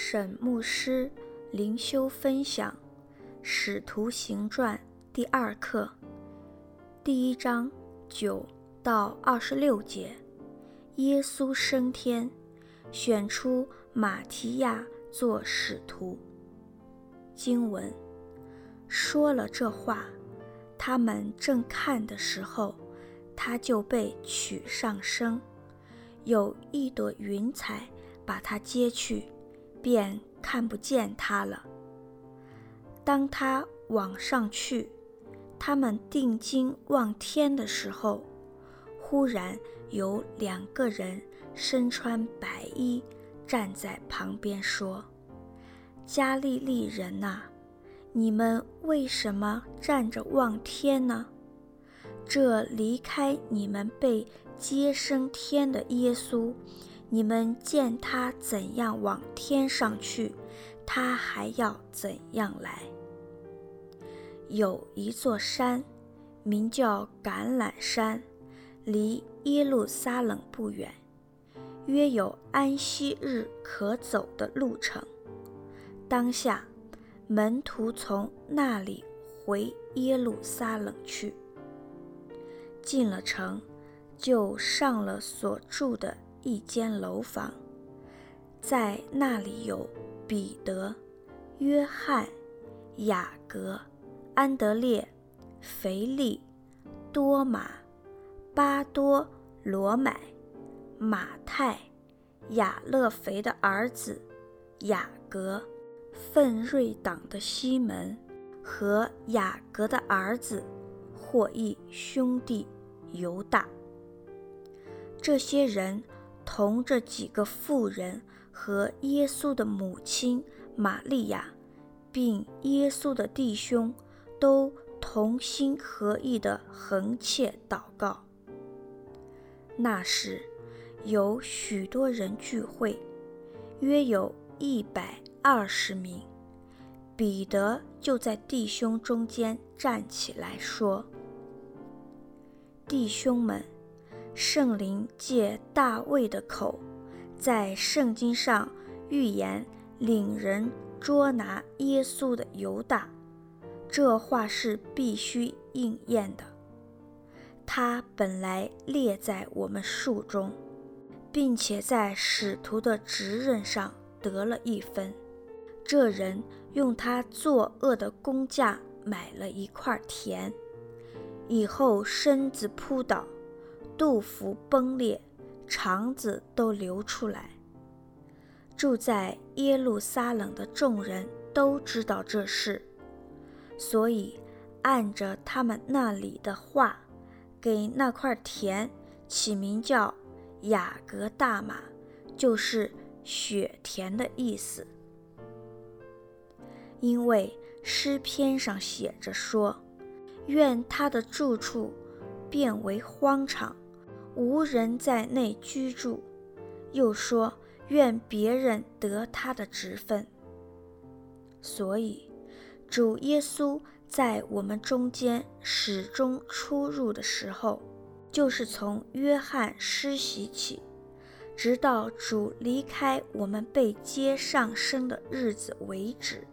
沈牧师灵修分享《使徒行传》第二课，第一章九到二十六节。耶稣升天，选出马提亚做使徒。经文说了这话，他们正看的时候，他就被取上升，有一朵云彩把他接去。便看不见他了。当他往上去，他们定睛望天的时候，忽然有两个人身穿白衣站在旁边说：“加利利人哪，你们为什么站着望天呢？这离开你们被接升天的耶稣。”你们见他怎样往天上去，他还要怎样来。有一座山，名叫橄榄山，离耶路撒冷不远，约有安息日可走的路程。当下，门徒从那里回耶路撒冷去，进了城，就上了所住的。一间楼房，在那里有彼得、约翰、雅各、安德烈、腓力、多马、巴多罗买、马太、亚勒腓的儿子雅各、奋锐党的西门和雅各的儿子或一兄弟犹大。这些人。同这几个妇人和耶稣的母亲玛利亚，并耶稣的弟兄，都同心合意地恒切祷告。那时有许多人聚会，约有一百二十名。彼得就在弟兄中间站起来说：“弟兄们。”圣灵借大卫的口，在圣经上预言领人捉拿耶稣的犹大，这话是必须应验的。他本来列在我们数中，并且在使徒的职任上得了一分。这人用他作恶的工价买了一块田，以后身子扑倒。肚腹崩裂，肠子都流出来。住在耶路撒冷的众人都知道这事，所以按着他们那里的话，给那块田起名叫雅格大马，就是雪田的意思。因为诗篇上写着说：“愿他的住处变为荒场。”无人在内居住，又说愿别人得他的职分。所以，主耶稣在我们中间始终出入的时候，就是从约翰施洗起，直到主离开我们被接上升的日子为止，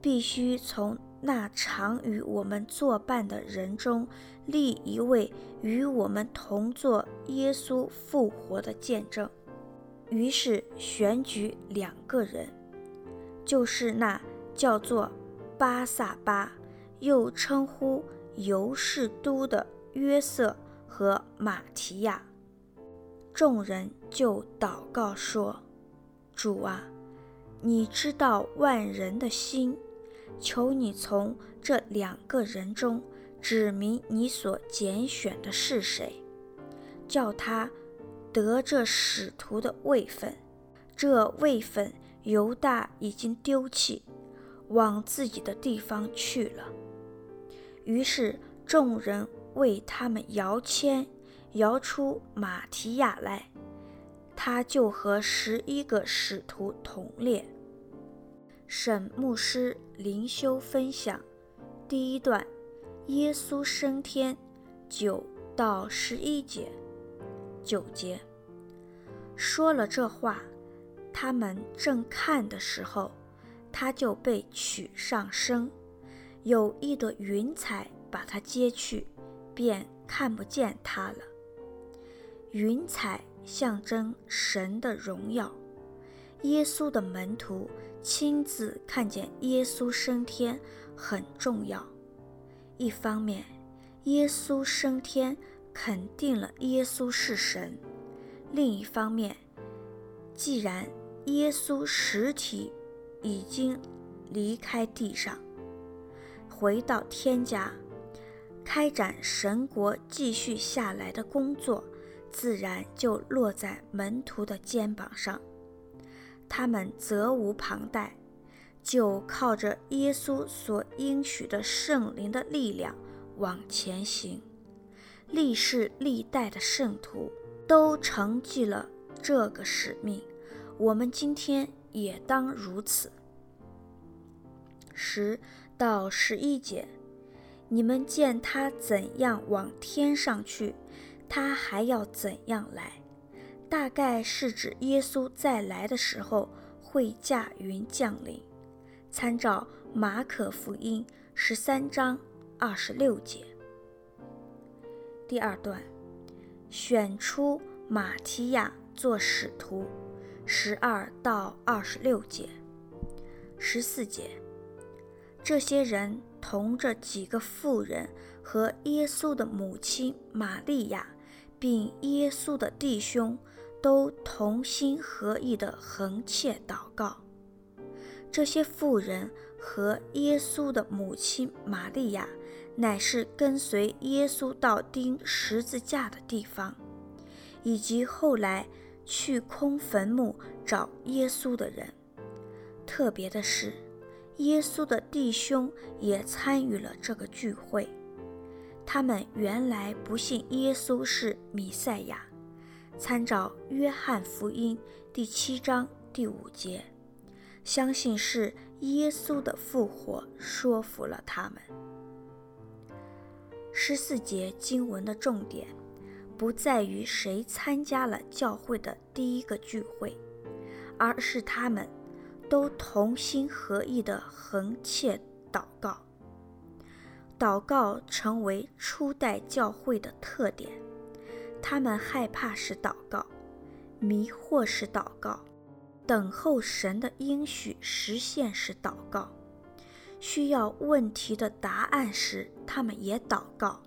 必须从。那常与我们作伴的人中立一位与我们同作耶稣复活的见证。于是选举两个人，就是那叫做巴萨巴，又称呼犹士都的约瑟和马提亚。众人就祷告说：“主啊，你知道万人的心。”求你从这两个人中指明你所拣选的是谁，叫他得这使徒的位分。这位分犹大已经丢弃，往自己的地方去了。于是众人为他们摇签，摇出马提亚来，他就和十一个使徒同列。沈牧师灵修分享第一段：耶稣升天，九到十一节。九节说了这话，他们正看的时候，他就被取上升，有一朵云彩把他接去，便看不见他了。云彩象征神的荣耀。耶稣的门徒亲自看见耶稣升天很重要。一方面，耶稣升天肯定了耶稣是神；另一方面，既然耶稣实体已经离开地上，回到天家，开展神国继续下来的工作，自然就落在门徒的肩膀上。他们责无旁贷，就靠着耶稣所应许的圣灵的力量往前行。历世历代的圣徒都承继了这个使命，我们今天也当如此。十到十一节，你们见他怎样往天上去，他还要怎样来。大概是指耶稣再来的时候会驾云降临。参照马可福音十三章二十六节。第二段，选出马提亚做使徒，十二到二十六节。十四节。这些人同着几个妇人和耶稣的母亲玛利亚，并耶稣的弟兄，都同心合意地恒切祷告。这些妇人和耶稣的母亲玛利亚，乃是跟随耶稣到钉十字架的地方，以及后来去空坟墓找耶稣的人。特别的是，耶稣的弟兄也参与了这个聚会。他们原来不信耶稣是弥赛亚，参照约翰福音第七章第五节，相信是耶稣的复活说服了他们。十四节经文的重点不在于谁参加了教会的第一个聚会，而是他们。都同心合意的恒切祷告，祷告成为初代教会的特点。他们害怕时祷告，迷惑时祷告，等候神的应许实现时祷告，需要问题的答案时，他们也祷告。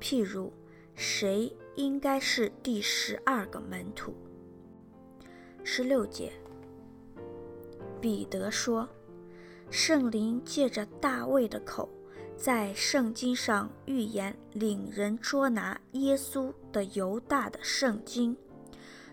譬如，谁应该是第十二个门徒？十六节。彼得说：“圣灵借着大卫的口，在圣经上预言领人捉拿耶稣的犹大的圣经，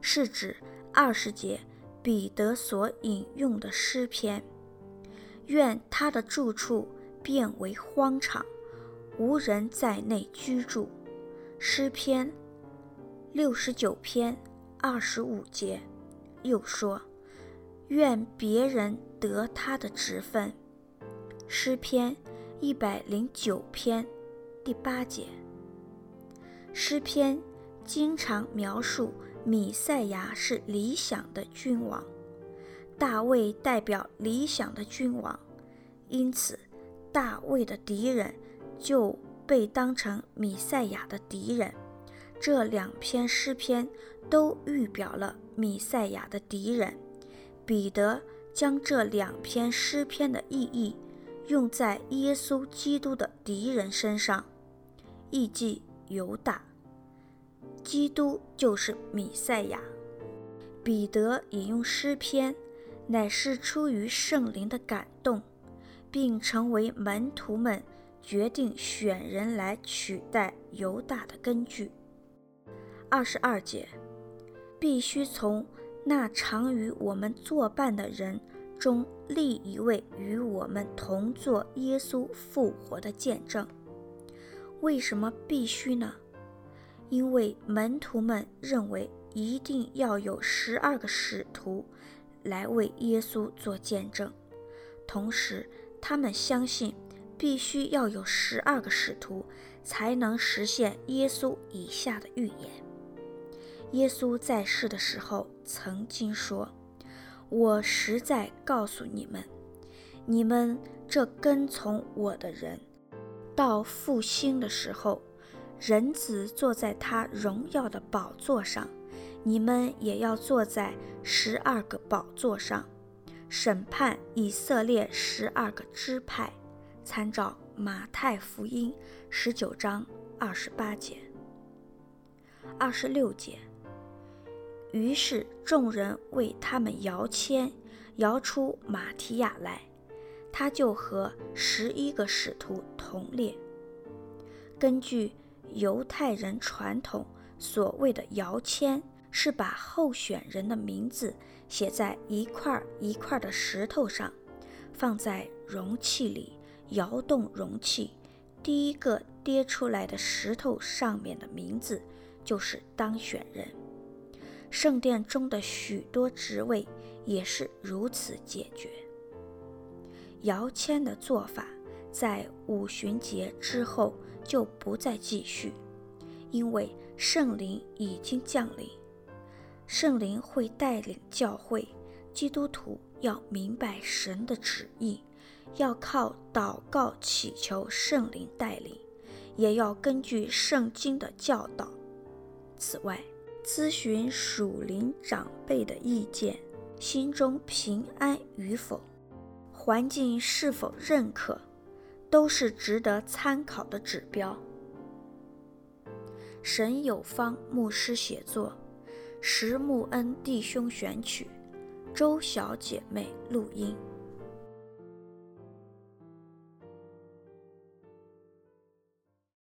是指二十节彼得所引用的诗篇。愿他的住处变为荒场，无人在内居住。”诗篇六十九篇二十五节又说。愿别人得他的职分。诗篇一百零九篇第八节。诗篇经常描述米赛亚是理想的君王，大卫代表理想的君王，因此大卫的敌人就被当成米赛亚的敌人。这两篇诗篇都预表了米赛亚的敌人。彼得将这两篇诗篇的意义用在耶稣基督的敌人身上，意即犹大。基督就是弥赛亚。彼得引用诗篇，乃是出于圣灵的感动，并成为门徒们决定选人来取代犹大的根据。二十二节，必须从。那常与我们作伴的人中立一位与我们同做耶稣复活的见证。为什么必须呢？因为门徒们认为一定要有十二个使徒来为耶稣做见证，同时他们相信必须要有十二个使徒才能实现耶稣以下的预言。耶稣在世的时候曾经说：“我实在告诉你们，你们这跟从我的人，到复兴的时候，人子坐在他荣耀的宝座上，你们也要坐在十二个宝座上，审判以色列十二个支派。参照马太福音十九章二十八节、二十六节。于是众人为他们摇签，摇出马提亚来，他就和十一个使徒同列。根据犹太人传统，所谓的摇签是把候选人的名字写在一块一块的石头上，放在容器里，摇动容器，第一个跌出来的石头上面的名字就是当选人。圣殿中的许多职位也是如此解决。摇签的做法在五旬节之后就不再继续，因为圣灵已经降临。圣灵会带领教会，基督徒要明白神的旨意，要靠祷告祈求圣灵带领，也要根据圣经的教导。此外，咨询属灵长辈的意见，心中平安与否，环境是否认可，都是值得参考的指标。沈有方牧师写作，石木恩弟兄选曲，周小姐妹录音。